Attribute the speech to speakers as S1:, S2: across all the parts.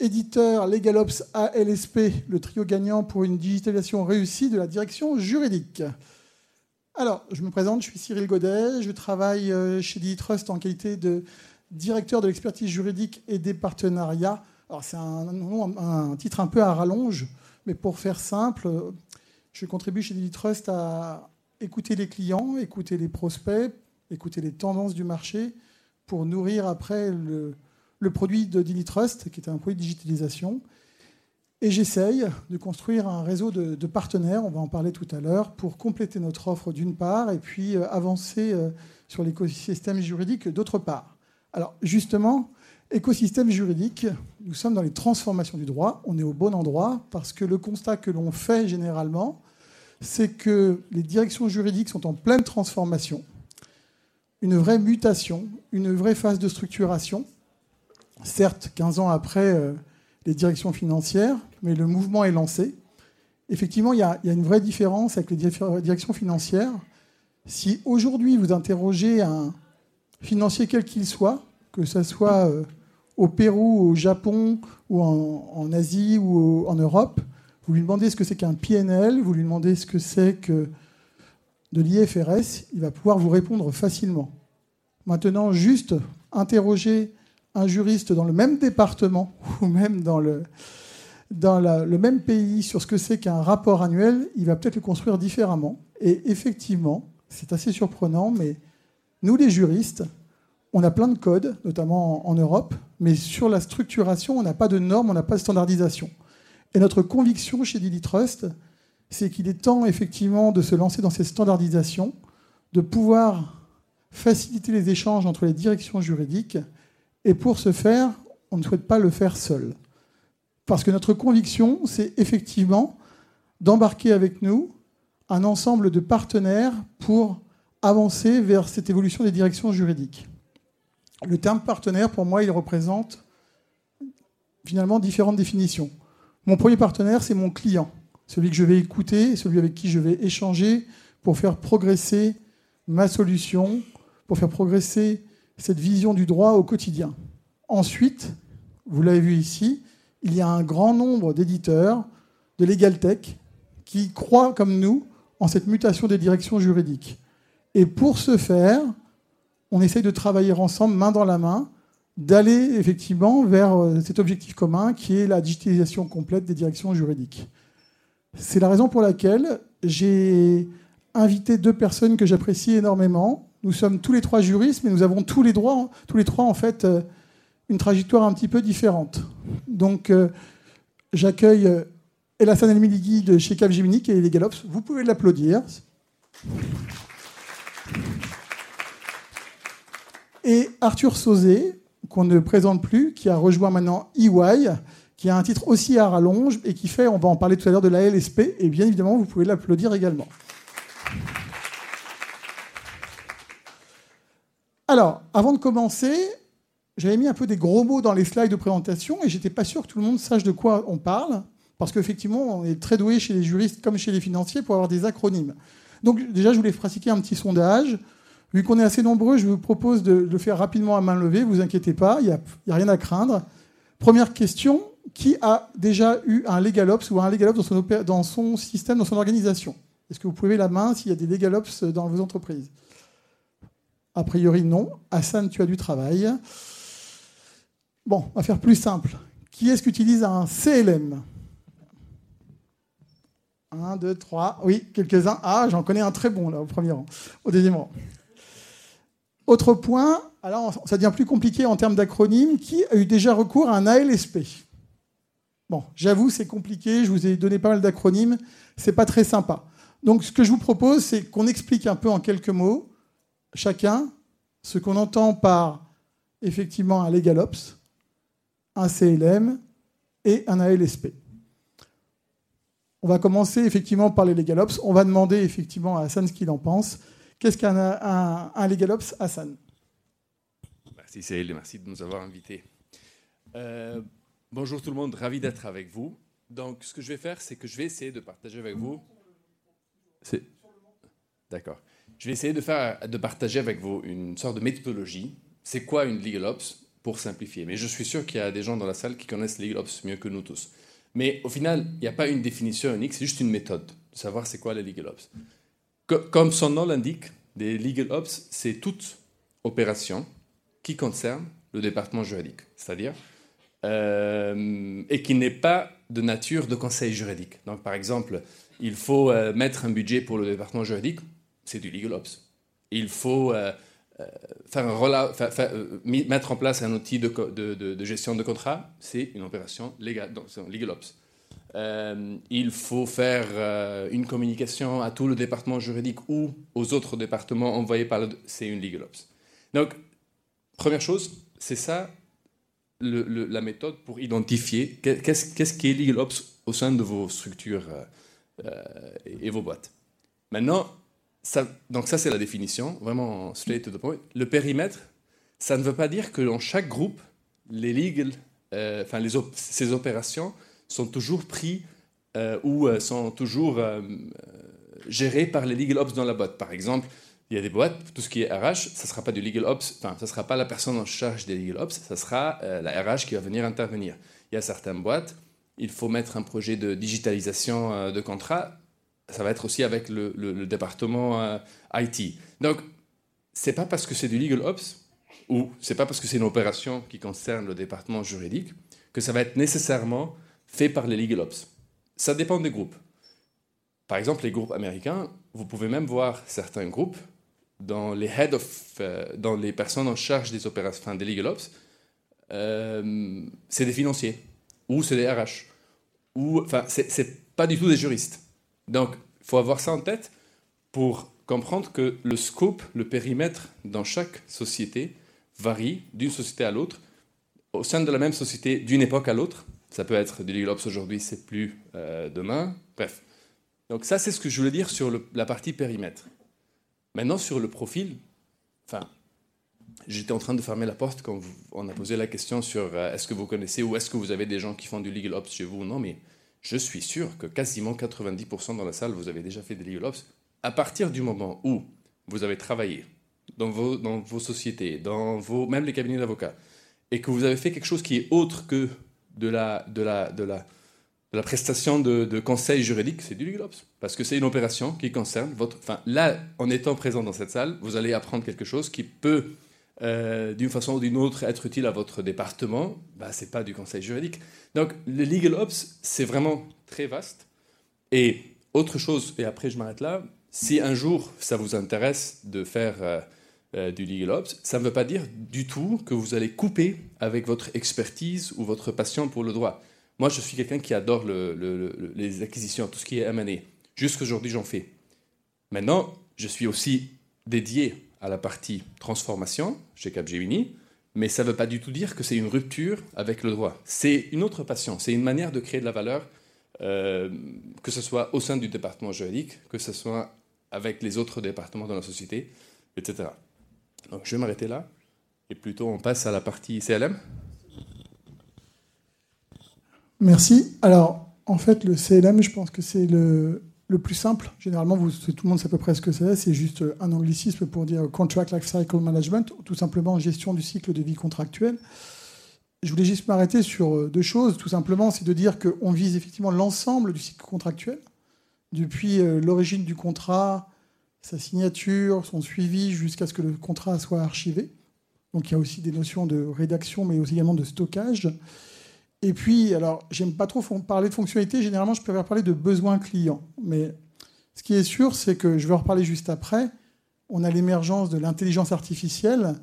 S1: éditeur LegalOps ALSP, le trio gagnant pour une digitalisation réussie de la direction juridique. Alors, je me présente, je suis Cyril Godet, je travaille euh, chez Trust en qualité de directeur de l'expertise juridique et des partenariats. Alors, c'est un, un, titre un peu à rallonge, mais pour faire simple, je contribue chez Trust à écouter les clients, écouter les prospects, écouter les tendances du marché pour nourrir après le, le produit de Trust, qui est un produit de digitalisation. Et j'essaye de construire un réseau de, partenaires, on va en parler tout à l'heure, pour compléter notre offre d'une part et puis euh, avancer euh, sur l'écosystème juridique d'autre part. Alors justement, écosystème juridique, nous sommes dans les transformations du droit, on est au bon endroit parce que le constat que l'on fait généralement, c'est que les directions juridiques sont en pleine transformation, une vraie mutation, une vraie phase de structuration. Certes, 15 ans après euh, les directions financières, mais le mouvement est lancé. Effectivement, il y, a, une vraie différence avec les directions financières. Si aujourd'hui vous interrogez un financier quel qu'il soit, que ce soit euh, au Pérou, au Japon, ou en, Asie, ou en Europe, vous lui demandez ce que c'est qu'un PNL, vous lui demandez ce que c'est que de l'IFRS, il va pouvoir vous répondre facilement. Maintenant, juste interroger un juriste dans le même département ou même dans le, même pays sur ce que c'est qu'un rapport annuel, il va peut-être le construire différemment. Et effectivement, c'est assez surprenant, mais nous, les juristes, on a plein de codes, notamment en Europe, mais sur la structuration, on n'a pas de normes, on n'a pas de standardisation. Et notre conviction chez Dili Trust, c'est qu'il est temps effectivement de se lancer dans ces standardisations, de pouvoir faciliter les échanges entre les directions juridiques. Et pour ce faire, on ne souhaite pas le faire seul. Parce que notre conviction, c'est effectivement d'embarquer avec nous un ensemble de partenaires pour avancer vers cette évolution des directions juridiques. Le terme partenaire, pour moi, il représente finalement différentes définitions. Mon premier partenaire, c'est mon client, celui que je vais écouter, celui avec qui je vais échanger pour faire progresser ma solution, pour faire progresser cette vision du droit au quotidien. Ensuite, vous l'avez vu ici, il y a un grand nombre d'éditeurs de LegalTech qui croient, comme nous, en cette mutation des directions juridiques. Et pour ce faire, on essaye de travailler ensemble, main dans la main, d'aller effectivement vers euh, cet objectif commun qui est la digitalisation complète des directions juridiques. C'est la raison pour laquelle j'ai invité deux personnes que j'apprécie énormément. Nous sommes tous les trois juristes, mais nous avons tous les droits, tous les trois en fait, euh, une trajectoire un petit peu différente. Donc, euh, j'accueille euh, Elassane El de chez Capgemini et les Galops. Vous pouvez l'applaudir. Et Arthur Sauzé, qu'on ne présente plus, qui a rejoint maintenant EY, qui a un titre aussi à rallonge et qui fait, on va en parler tout à l'heure, de la LSP. Et bien évidemment, vous pouvez l'applaudir également. Alors, avant de commencer, j'avais mis un peu des gros mots dans les slides de présentation et j'étais pas sûr que tout le monde sache de quoi on parle, parce qu'effectivement, on est très doué chez les juristes comme chez les financiers pour avoir des acronymes. Donc déjà, je voulais pratiquer un petit sondage. Vu qu'on est assez nombreux, je vous propose de le faire rapidement à main levée, vous inquiétez pas, il n'y a, rien à craindre. Première question, qui a déjà eu un LegalOps ou un LegalOps dans son, dans son système, dans son organisation? Est-ce que vous pouvez la main s'il y a des LegalOps dans vos entreprises? A priori, non. Hassan, tu as du travail. Bon, on va faire plus simple. Qui est-ce qui utilise un CLM Un, deux, trois. Oui, quelques-uns. Ah, j'en connais un très bon là, au premier rang, au deuxième rang. Autre point, alors ça devient plus compliqué en termes d'acronyme. Qui a eu déjà recours à un ALSP Bon, j'avoue, c'est compliqué. Je vous ai donné pas mal d'acronymes. C'est pas très sympa. Donc, ce que je vous propose, c'est qu'on explique un peu en quelques mots, chacun, ce qu'on entend par effectivement un LegalOps, un CLM et un ALSP. On va commencer effectivement par les LegalOps. On va demander effectivement à Hassan ce qu'il en pense. Qu'est-ce qu'un un, un LegalOps, Hassan?
S2: Merci Céline, merci de nous avoir invités. Euh, bonjour tout le monde, ravi d'être avec vous. Donc ce que je vais faire, c'est que je vais essayer de partager avec vous. D'accord. Je vais essayer de, faire, de partager avec vous une sorte de méthodologie. C'est quoi une LegalOps simplifier. Mais je suis sûr qu'il y a des gens dans la salle qui connaissent Legal Ops mieux que nous tous. Mais au final, il n'y a pas une définition unique, c'est juste une méthode de savoir c'est quoi les Legal Ops. Comme son nom l'indique, des Legal Ops, c'est toute opération qui concerne le département juridique, c'est-à-dire, euh, et qui n'est pas de nature de conseil juridique. Donc, par exemple, il faut euh, mettre un budget pour le département juridique, c'est du legal ops. Il faut euh, faire un mettre en place un outil de, de, gestion de contrat, c'est une opération légale, donc c'est un legal ops. il faut faire une communication à tout le département juridique ou aux autres départements envoyés par le... C'est une legal ops. Donc, première chose, c'est ça la méthode pour identifier qu'est-ce qui est Legal Ops au sein de vos structures euh, euh, et vos boîtes. Maintenant, donc ça c'est la définition, vraiment straight to the point. Le périmètre, ça ne veut pas dire que dans chaque groupe, les legal, euh, enfin les ces opérations sont toujours pris ou sont toujours gérées par les legal ops dans la boîte. Par exemple, il y a des boîtes, tout ce qui est RH, ça ne sera pas du legal ops, enfin, ça ne sera pas la personne en charge des legal ops, ça sera euh, la RH qui va venir intervenir. Il y a certaines boîtes, il faut mettre un projet de digitalisation euh, de contrat, ça va être aussi avec le, département euh, IT. Donc, c'est pas parce que c'est du legal ops ou c'est pas parce que c'est une opération qui concerne le département juridique que ça va être nécessairement fait par les legal ops. Ça dépend des groupes. Par exemple, les groupes américains, vous pouvez même voir certains groupes dans les head of, euh, dans les personnes en charge des opérations, enfin, des legal ops, euh, c'est des financiers ou c'est des RH ou enfin c'est pas du tout des juristes. Donc il faut avoir ça en tête pour comprendre que le scope, le périmètre dans chaque société varie d'une société à l'autre, au sein de la même société d'une époque à l'autre. Ça peut être des legal ops aujourd'hui, c'est plus euh, demain. Bref. Donc ça c'est ce que je voulais dire sur la partie périmètre. Maintenant, sur le profil, enfin, j'étais en train de fermer la porte quand on a posé la question sur euh, est-ce que vous connaissez ou est-ce que vous avez des gens qui font du legal ops chez vous Non, mais je suis sûr que quasiment 90% dans la salle, vous avez déjà fait des legal ops. À partir du moment où vous avez travaillé dans vos, sociétés, dans vos, même les cabinets d'avocats, et que vous avez fait quelque chose qui est autre que de la, de la, de la, prestation de, conseil juridique, c'est du legal. Parce que c'est une opération qui concerne votre. Enfin, là, en étant présent dans cette salle, vous allez apprendre quelque chose qui peut, euh, d'une façon ou d'une autre, être utile à votre département. Bah, ce n'est pas du conseil juridique. Donc, le legal ops, c'est vraiment très vaste. Et autre chose, et après je m'arrête là, si un jour ça vous intéresse de faire euh, euh, du legal ops, ça ne veut pas dire du tout que vous allez couper avec votre expertise ou votre passion pour le droit. Moi, je suis quelqu'un qui adore les acquisitions, tout ce qui est M&A. Jusqu'aujourd'hui, j'en fais. Maintenant, je suis aussi dédié à la partie transformation chez Capgemini, mais ça ne veut pas du tout dire que c'est une rupture avec le droit. C'est une autre passion, c'est une manière de créer de la valeur, euh, que ce soit au sein du département juridique, que ce soit avec les autres départements de la société, etc. Donc je vais m'arrêter là, et plutôt on passe à la partie CLM.
S1: Merci. Alors, en fait, le CLM, je pense que c'est le, plus simple. Généralement, tout le monde sait à peu près ce que c'est. C'est juste un anglicisme pour dire Contract Life Cycle Management, ou tout simplement gestion du cycle de vie contractuel. Je voulais juste m'arrêter sur euh, deux choses. Tout simplement, c'est de dire qu'on vise effectivement l'ensemble du cycle contractuel, depuis euh, l'origine du contrat, sa signature, son suivi, jusqu'à ce que le contrat soit archivé. Donc il y a aussi des notions de rédaction, mais aussi également de stockage. Et puis, alors, j'aime pas trop parler de fonctionnalité. Généralement, je préfère parler de besoins clients. Mais ce qui est sûr, c'est que je vais en reparler juste après. On a l'émergence de l'intelligence artificielle.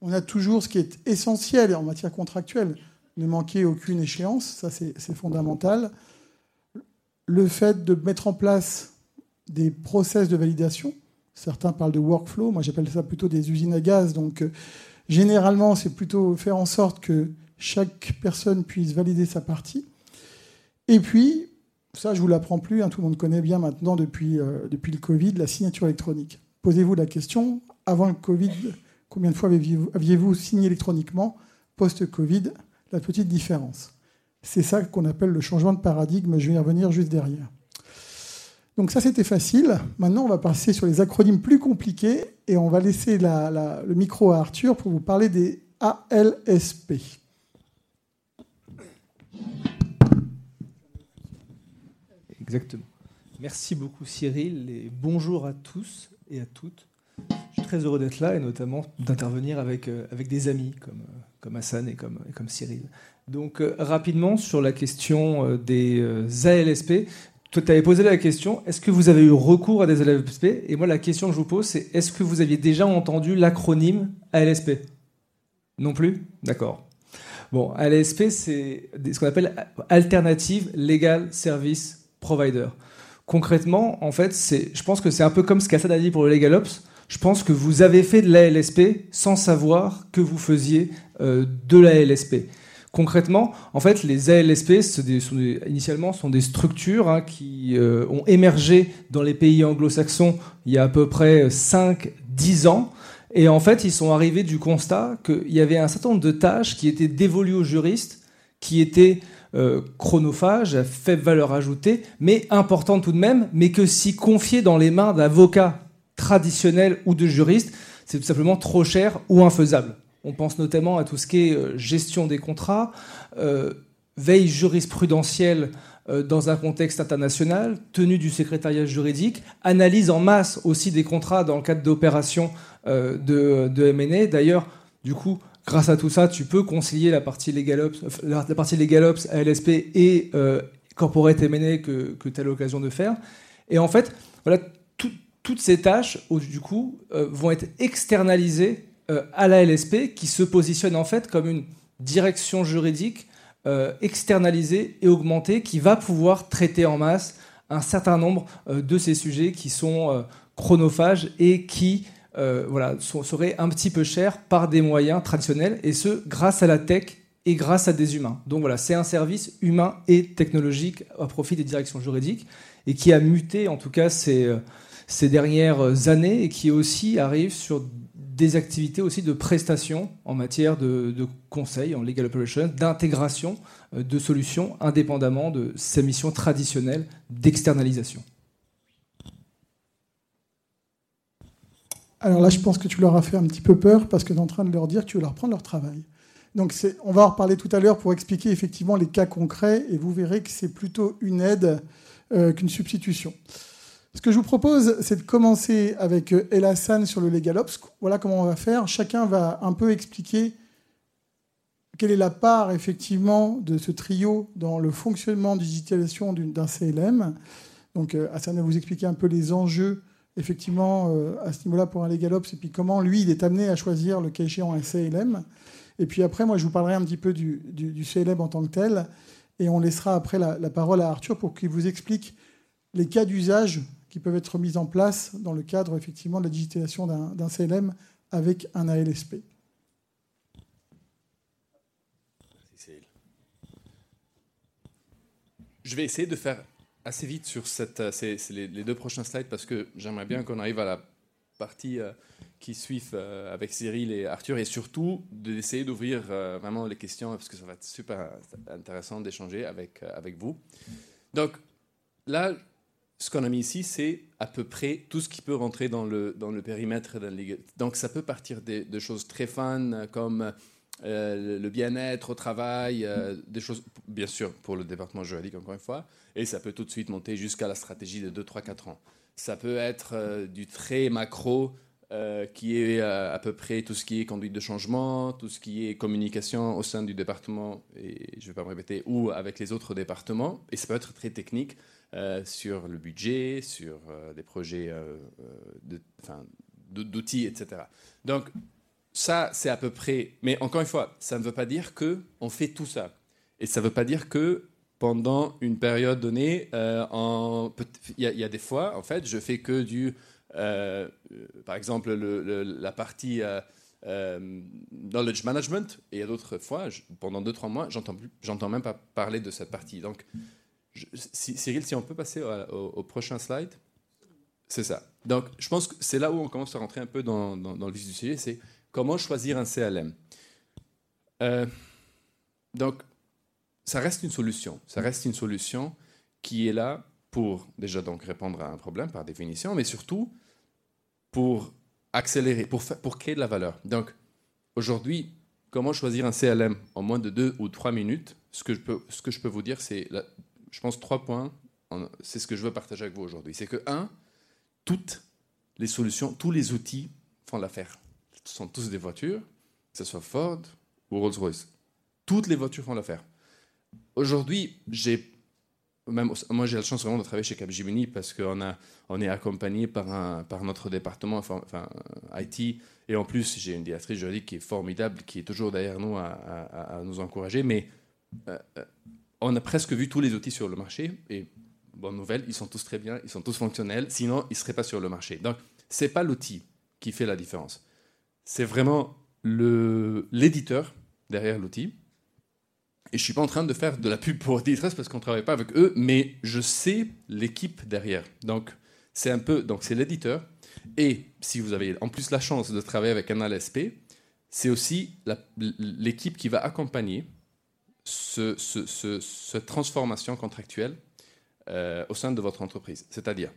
S1: On a toujours ce qui est essentiel en matière contractuelle. Ne manquer aucune échéance, ça c'est fondamental. Le fait de mettre en place des process de validation. Certains parlent de workflow. Moi, j'appelle ça plutôt des usines à gaz. Donc, euh, généralement, c'est plutôt faire en sorte que chaque personne puisse valider sa partie. Et puis, ça je vous l'apprends plus, hein, tout le monde connaît bien maintenant depuis, euh, depuis le Covid, la signature électronique. Posez-vous la question, avant le Covid, combien de fois aviez-vous signé électroniquement Post-Covid, la petite différence. C'est ça qu'on appelle le changement de paradigme, je vais y revenir juste derrière. Donc ça c'était facile. Maintenant on va passer sur les acronymes plus compliqués et on va laisser le micro à Arthur pour vous parler des ALSP.
S3: Exactement. Merci beaucoup Cyril et bonjour à tous et à toutes. Je suis très heureux d'être là et notamment d'intervenir avec, euh, avec des amis comme, euh, comme Hassan et comme, Cyril. Donc euh, rapidement sur la question des ALSP, toi tu avais posé la question, est-ce que vous avez eu recours à des ALSP Et moi la question que je vous pose c'est, est-ce que vous aviez déjà entendu l'acronyme ALSP Non plus? D'accord. Bon, ALSP c'est ce qu'on appelle Alternative Legal Service Provider. Concrètement, en fait, je pense que c'est un peu comme ce qu'Assad a dit pour le LegalOps je pense que vous avez fait de l'ALSP sans savoir que vous faisiez euh, de l'ALSP. Concrètement, en fait, les ALSP, initialement, sont des structures hein, qui euh, ont émergé dans les pays anglo-saxons il y a à peu près 5-10 ans. Et en fait, ils sont arrivés du constat qu'il y avait un certain nombre de tâches qui étaient dévolues aux juristes, qui étaient euh, chronophages, à faible valeur ajoutée, mais importantes tout de même, mais que si confiées dans les mains d'avocats traditionnel ou de juriste, c'est tout simplement trop cher ou infaisable. On pense notamment à tout ce qui est euh, gestion des contrats, euh, veille jurisprudentielle dans un contexte international, tenue du secrétariat juridique, analyse en masse aussi des contrats dans le cadre d'opérations de, de M&A. D'ailleurs, du coup, grâce à tout ça, tu peux concilier la partie LegalOps, la partie LegalOps, ALSP et corporate M&A que, tu as l'occasion de faire. Et en fait, voilà, toutes ces tâches, du coup, euh, vont être externalisées euh, à la LSP, qui se positionne en fait comme une direction juridique euh, externalisée et augmentée, qui va pouvoir traiter en masse un certain nombre de ces sujets qui sont chronophages et qui voilà, seraient un petit peu chers par des moyens traditionnels, et ce, grâce à la tech et grâce à des humains. Donc voilà, c'est un service humain et technologique à profit des directions juridiques, et qui a muté, en tout cas, ces ces dernières années et qui aussi arrive sur des activités aussi de prestation en matière de, conseil en legal operations, d'intégration euh, de solutions indépendamment de sa mission traditionnelle d'externalisation.
S1: Alors là, je pense que tu leur as fait un petit peu peur parce que tu es en train de leur dire que tu veux leur prendre leur travail. Donc on va en reparler tout à l'heure pour expliquer effectivement les cas concrets et vous verrez que c'est plutôt une aide euh, qu'une substitution. Ce que je vous propose, c'est de commencer avec euh, El Hassan sur le LegalOps. Voilà comment on va faire. Chacun va un peu expliquer quelle est la part effectivement de ce trio dans le fonctionnement digitalisation d'un CLM. Donc euh, Hassan va vous expliquer un peu les enjeux effectivement euh, à ce niveau-là pour un LegalOps et puis comment lui il est amené à choisir le cas échéant un CLM. Et puis après, moi je vous parlerai un petit peu du, CLM en tant que tel et on laissera après la, parole à Arthur pour qu'il vous explique les cas d'usage qui peuvent être mises en place dans le cadre effectivement de la digitalisation d'un CLM avec un ALSP.
S2: Je vais essayer de faire assez vite sur euh, les, deux prochains slides parce que j'aimerais bien qu'on arrive à la partie euh, qui suit euh, avec Cyril et Arthur et surtout d'essayer d'ouvrir vraiment les questions parce que ça va être super intéressant d'échanger avec, avec vous. Donc là, ce qu'on a mis ici, c'est à peu près tout ce qui peut rentrer dans le, dans le périmètre d'un Donc ça peut partir de, choses très fun comme euh, le bien-être au travail, euh, des choses, bien sûr, pour le département juridique, encore une fois, et ça peut tout de suite monter jusqu'à la stratégie de 2, 3, 4 ans. Ça peut être euh, du très macro, qui est à peu près tout ce qui est conduite de changement, tout ce qui est communication au sein du département, et je ne vais pas me répéter, ou avec les autres départements, et ça peut être très technique, sur le budget, sur des projets d'outils, etc. Donc, ça, c'est à peu près. Mais encore une fois, ça ne veut pas dire qu'on fait tout ça. Et ça ne veut pas dire que pendant une période donnée, il y, a des fois, en fait, je fais que du. par exemple, la partie. knowledge management, et il y a d'autres fois, pendant 2-3 mois, j'entends même pas parler de cette partie. Donc, Cyril, si on peut passer au, prochain slide. C'est ça. Donc, je pense que c'est là où on commence à rentrer un peu dans, le vif du sujet, c'est comment choisir un CLM. Euh, donc, ça reste une solution. Ça reste une solution qui est là pour déjà donc répondre à un problème par définition, mais surtout pour accélérer, pour, créer de la valeur. Donc, aujourd'hui, comment choisir un CLM en moins de deux ou trois minutes, ce que je peux, ce que je peux vous dire, c'est, je pense, trois points. C'est ce que je veux partager avec vous aujourd'hui. C'est que, un, toutes les solutions, tous les outils font l'affaire. Sont tous des voitures, que ce soit Ford ou Rolls-Royce. Toutes les voitures font l'affaire. Aujourd'hui, j'ai même, moi, j'ai la chance vraiment de travailler chez Capgemini parce qu'on on est accompagné par, un, par notre département enfin, IT. Et en plus, j'ai une directrice juridique qui est formidable, qui est toujours derrière nous à, nous encourager. Mais euh, euh, on a presque vu tous les outils sur le marché. Et bonne nouvelle, ils sont tous très bien, ils sont tous fonctionnels. Sinon, ils ne seraient pas sur le marché. Donc, ce n'est pas l'outil qui fait la différence. C'est vraiment l'éditeur derrière l'outil et je suis pas en train de faire de la pub pour Distress parce qu'on travaille pas avec eux, mais je sais l'équipe derrière. Donc c'est un peu, donc c'est l'éditeur. Et si vous avez en plus la chance de travailler avec un LSP, c'est aussi l'équipe qui va accompagner ce, cette transformation contractuelle euh, au sein de votre entreprise. C'est-à-dire,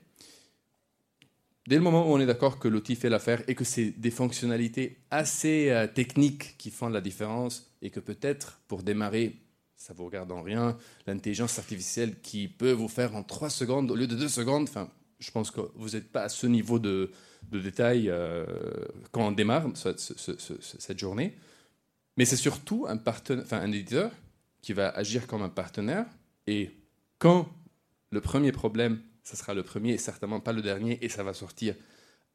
S2: dès le moment où on est d'accord que l'outil fait l'affaire et que c'est des fonctionnalités assez euh, techniques qui font la différence et que peut-être pour démarrer, ça vous regarde en rien. L'intelligence artificielle qui peut vous faire en 3 secondes au lieu de 2 secondes, enfin, je pense que vous n'êtes pas à ce niveau de, détail euh, quand on démarre cette journée. Mais c'est surtout un, enfin, un éditeur qui va agir comme un partenaire. Et quand le premier problème, ce sera le premier et certainement pas le dernier, et ça va sortir,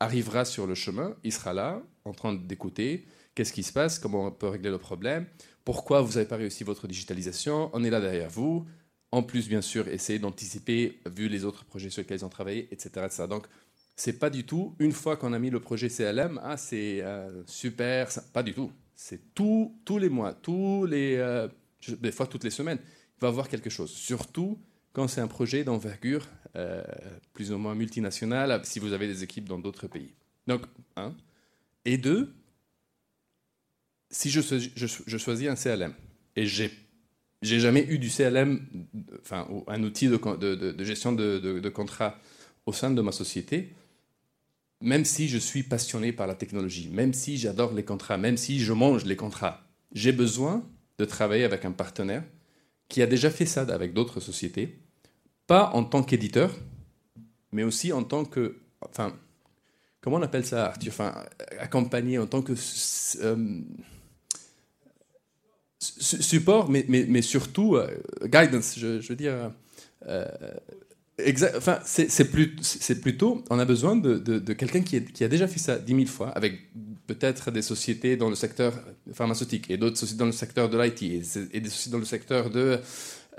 S2: arrivera sur le chemin, il sera là, en train d'écouter, qu'est-ce qui se passe, comment on peut régler le problème, pourquoi vous n'avez pas réussi votre digitalisation, on est là derrière vous. En plus, bien sûr, essayer d'anticiper, vu les autres projets sur lesquels ils ont travaillé, etc. etc. Donc, c'est pas du tout, une fois qu'on a mis le projet CLM, ah, c'est euh, super, pas du tout. C'est tous les mois, tous les, euh, des fois toutes les semaines, il va y avoir quelque chose. Surtout quand c'est un projet d'envergure euh, plus ou moins multinationale, si vous avez des équipes dans d'autres pays. Donc, un. Et deux, si je, choisis un CLM et j'ai j'ai jamais eu du CLM, enfin un outil de, de, gestion de, contrat au sein de ma société, même si je suis passionné par la technologie, même si j'adore les contrats, même si je mange les contrats, j'ai besoin de travailler avec un partenaire qui a déjà fait ça avec d'autres sociétés, pas en tant qu'éditeur, mais aussi en tant que, enfin, comment on appelle ça, Arthur, enfin, accompagné en tant que euh, support, mais, mais, mais surtout euh, guidance, je, veux dire. Euh, enfin, c'est plus, plutôt, on a besoin de, de, quelqu'un qui, qui, a déjà fait ça dix mille fois, avec peut-être des sociétés dans le secteur pharmaceutique et d'autres sociétés dans le secteur de l'IT et, des sociétés dans le secteur de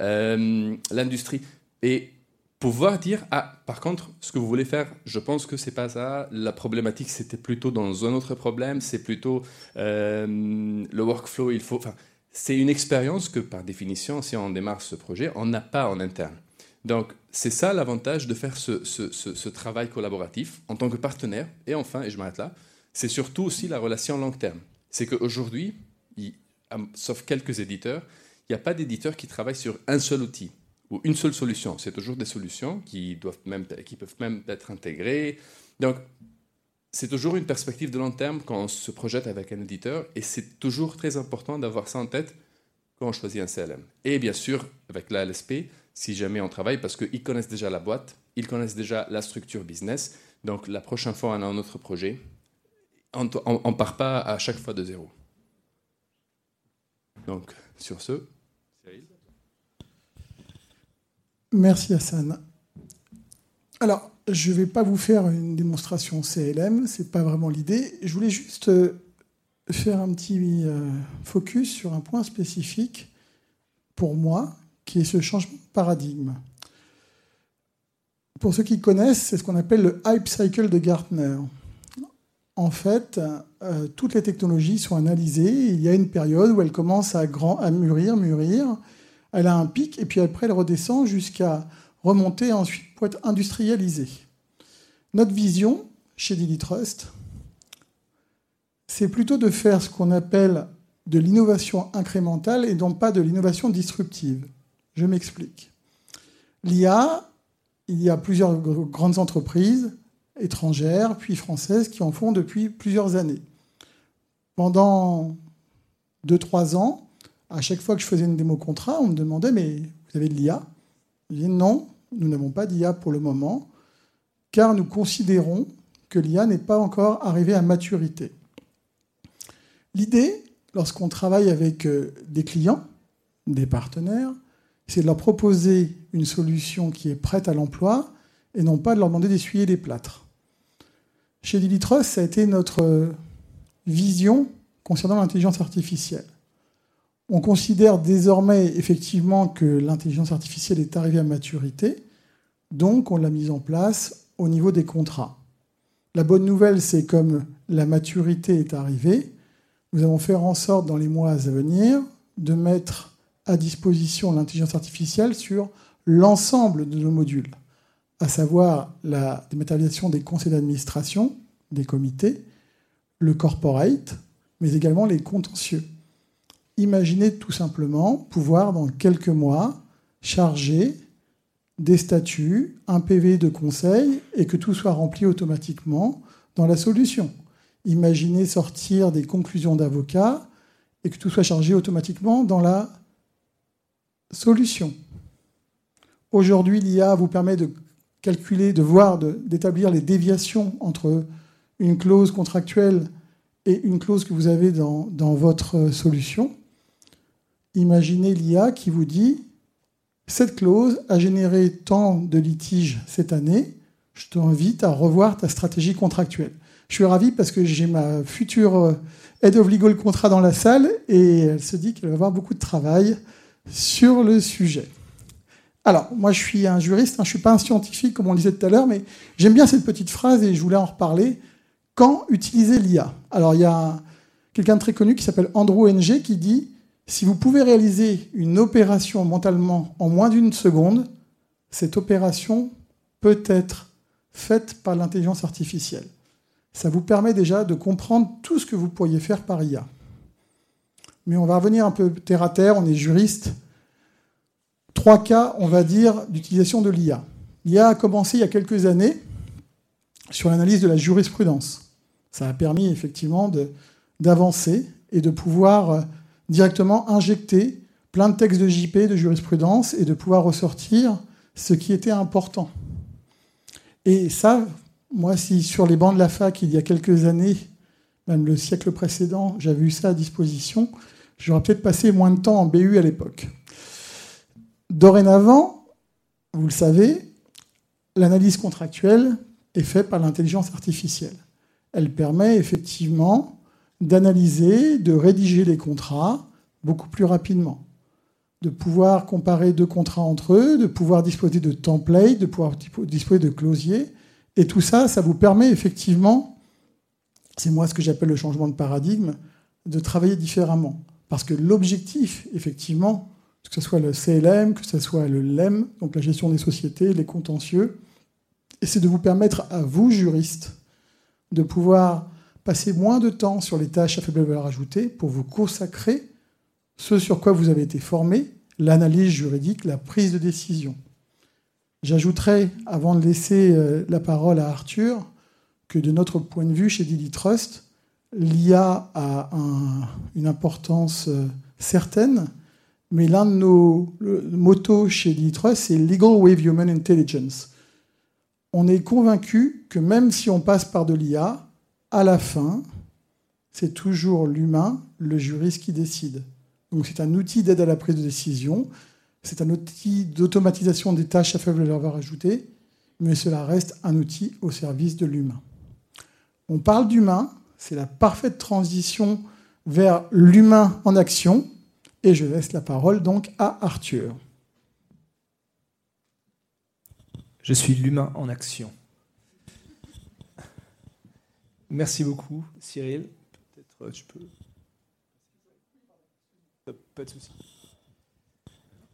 S2: euh, l'industrie. Et pouvoir dire, ah, par contre, ce que vous voulez faire, je pense que c'est pas ça. La problématique, c'était plutôt dans un autre problème. C'est plutôt le workflow. Il faut, enfin, c'est une expérience que, par définition, si on démarre ce projet, on n'a pas en interne. Donc, c'est ça l'avantage de faire ce, travail collaboratif en tant que partenaire. Et enfin, et je m'arrête là, c'est surtout aussi la relation long terme. C'est qu'aujourd'hui, sauf quelques éditeurs, il n'y a pas d'éditeurs qui travaillent sur un seul outil ou une seule solution. C'est toujours des solutions qui, doivent même, qui peuvent même être intégrées. Donc, c'est toujours une perspective de long terme quand on se projette avec un éditeur et c'est toujours très important d'avoir ça en tête quand on choisit un CLM. Et bien sûr, avec la LSP, si jamais on travaille, parce qu'ils connaissent déjà la boîte, ils connaissent déjà la structure business. Donc la prochaine fois on a un autre projet, on ne part pas à chaque fois de zéro. Donc sur ce, Cyril.
S1: Merci Hassan. Alors, je ne vais pas vous faire une démonstration CLM, ce n'est pas vraiment l'idée. Je voulais juste euh, faire un petit euh, focus sur un point spécifique pour moi, qui est ce changement de paradigme. Pour ceux qui connaissent, c'est ce qu'on appelle le hype cycle de Gartner. En fait, euh, toutes les technologies sont analysées. Il y a une période où elles commencent à, grand, à mûrir, mûrir. Elle a un pic et puis après elle redescend jusqu'à remonter ensuite pour être industrialisé. Notre vision chez Dili Trust, c'est plutôt de faire ce qu'on appelle de l'innovation incrémentale et non pas de l'innovation disruptive. Je m'explique. L'IA, il y a plusieurs grandes entreprises étrangères, puis françaises, qui en font depuis plusieurs années. Pendant 2-3 ans, à chaque fois que je faisais une démo contrat, on me demandait Mais vous avez de l'IA Je disais Non, nous n'avons pas d'IA pour le moment, car nous considérons que l'IA n'est pas encore arrivée à maturité. L'idée, lorsqu'on travaille avec euh, des clients, des partenaires, c'est de leur proposer une solution qui est prête à l'emploi et non pas de leur demander d'essuyer les plâtres. Chez Dilitrust, ça a été notre vision concernant l'intelligence artificielle. On considère désormais effectivement que l'intelligence artificielle est arrivée à maturité, donc on l'a mise en place au niveau des contrats. La bonne nouvelle, c'est comme la maturité est arrivée, nous allons faire en sorte dans les mois à venir de mettre à disposition l'intelligence artificielle sur l'ensemble de nos modules, à savoir la dématérialisation des conseils d'administration, des comités, le corporate, mais également les contentieux. Imaginez tout simplement pouvoir, dans quelques mois, charger des statuts, un PV de conseil, et que tout soit rempli automatiquement dans la solution. Imaginez sortir des conclusions d'avocat et que tout soit chargé automatiquement dans la solution. Aujourd'hui, l'IA vous permet de calculer, de voir, d'établir les déviations entre une clause contractuelle et une clause que vous avez dans, dans votre solution. Imaginez l'IA qui vous dit cette clause a généré tant de litiges cette année, je t'invite à revoir ta stratégie contractuelle. Je suis ravi parce que j'ai ma future Head of Legal Contrat dans la salle et elle se dit qu'elle va avoir beaucoup de travail sur le sujet. Alors, moi, je suis un juriste, hein, je ne suis pas un scientifique, comme on disait tout à l'heure, mais j'aime bien cette petite phrase et je voulais en reparler. Quand utiliser l'IA Alors, il y a quelqu'un de très connu qui s'appelle Andrew Ng qui dit si vous pouvez réaliser une opération mentalement en moins d'une seconde, cette opération peut être faite par l'intelligence artificielle. Ça vous permet déjà de comprendre tout ce que vous pourriez faire par IA. Mais on va revenir un peu terre à terre, on est juriste. Trois cas, on va dire, d'utilisation de l'IA. L'IA a commencé il y a quelques années sur l'analyse de la jurisprudence. Ça a permis effectivement d'avancer et de pouvoir euh, directement injecter plein de textes de JP, de jurisprudence, et de pouvoir ressortir ce qui était important. Et ça, moi, si sur les bancs de la fac, il y a quelques années, même le siècle précédent, j'avais eu ça à disposition, j'aurais peut-être passé moins de temps en BU à l'époque. Dorénavant, vous le savez, l'analyse contractuelle est faite par l'intelligence artificielle. Elle permet effectivement d'analyser, de rédiger les contrats beaucoup plus rapidement, de pouvoir comparer deux contrats entre eux, de pouvoir disposer de templates, de pouvoir disposer de closiers. Et tout ça, ça vous permet effectivement, c'est moi ce que j'appelle le changement de paradigme, de travailler différemment. Parce que l'objectif, effectivement, que ce soit le CLM, que ce soit le LEM, donc la gestion des sociétés, les contentieux, c'est de vous permettre à vous, juristes, de pouvoir passer moins de temps sur les tâches à faible valeur ajoutée pour vous consacrer ce sur quoi vous avez été formé, l'analyse juridique, la prise de décision. J'ajouterai, avant de laisser euh, la parole à Arthur, que de notre point de vue chez Dili Trust, l'IA a une importance euh, certaine, mais l'un de nos motos chez Dili Trust, c'est Legal Wave Human Intelligence. On est convaincu que même si on passe par de l'IA, à la fin, c'est toujours l'humain, le juriste qui décide. Donc c'est un outil d'aide à la prise de décision, c'est un outil d'automatisation des tâches à faible valeur ajoutée, mais cela reste un outil au service de l'humain. On parle d'humain, c'est la parfaite transition vers l'humain en action, et je laisse la parole donc à Arthur.
S3: Je suis l'humain en action. Merci beaucoup, Cyril. Peut-être euh, tu peux. Pas de souci.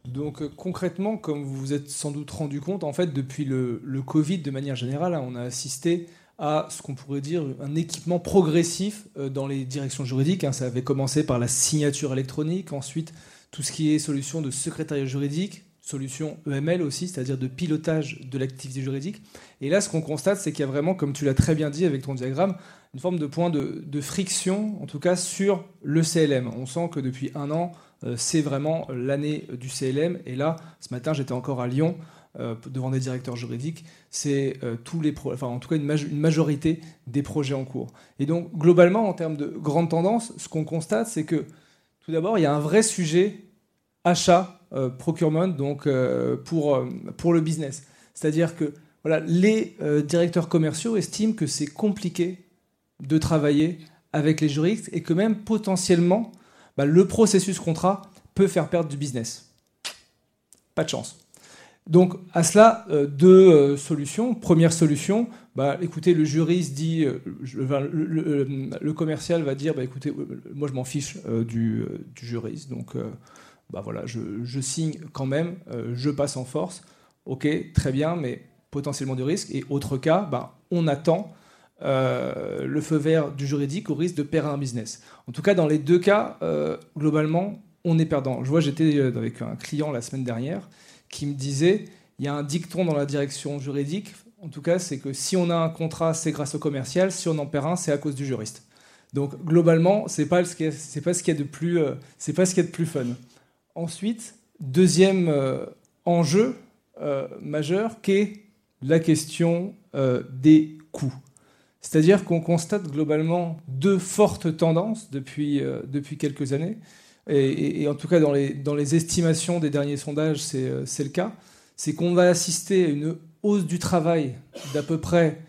S3: Donc euh, concrètement, comme vous vous êtes sans doute rendu compte, en fait, depuis le, Covid, de manière générale, hein, on a assisté à ce qu'on pourrait dire un équipement progressif euh, dans les directions juridiques. Hein. Ça avait commencé par la signature électronique, ensuite tout ce qui est solution de secrétariat juridique, solution EML aussi, c'est-à-dire de pilotage de l'activité juridique. Et là, ce qu'on constate, c'est qu'il y a vraiment, comme tu l'as très bien dit avec ton diagramme, une forme de point de, friction, en tout cas sur le CLM. On sent que depuis un an, euh, c'est vraiment l'année du CLM. Et là, ce matin, j'étais encore à Lyon euh, devant des directeurs juridiques. C'est euh, tous les, enfin, en tout cas une, une, majorité des projets en cours. Et donc, globalement, en termes de grandes tendances, ce qu'on constate, c'est que tout d'abord, il y a un vrai sujet achat, procurement, donc pour, pour le business. C'est-à-dire que voilà, les directeurs commerciaux estiment que c'est compliqué de travailler avec les juristes et que même potentiellement, bah, le processus contrat peut faire perdre du business. Pas de chance. Donc à cela, euh, deux euh, solutions. Première solution, bah, écoutez, le juriste dit, euh, le, commercial va dire, bah, écoutez, moi je m'en fiche du, juriste, donc bah, voilà, je, signe quand même, je passe en force. Ok, très bien, mais potentiellement du risque. Et autre cas, bah, on attend euh, le feu vert du juridique au risque de perdre un business. En tout cas, dans les deux cas, euh, globalement, on est perdant. Je vois, j'étais euh, avec un client la semaine dernière qui me disait il y a un dicton dans la direction juridique. En tout cas, c'est que si on a un contrat, c'est grâce au commercial. Si on en perd un, c'est à cause du juriste. Donc globalement, ce qui c'est pas ce qu'il y a de plus, c'est pas ce de plus fun. Ensuite, deuxième enjeu majeur, qui est la question des coûts. C'est-à-dire qu'on constate globalement deux fortes tendances depuis, euh, quelques années. Et, en tout cas, dans les, estimations des derniers sondages, c'est euh, le cas. C'est qu'on va assister à une hausse du travail d'à peu près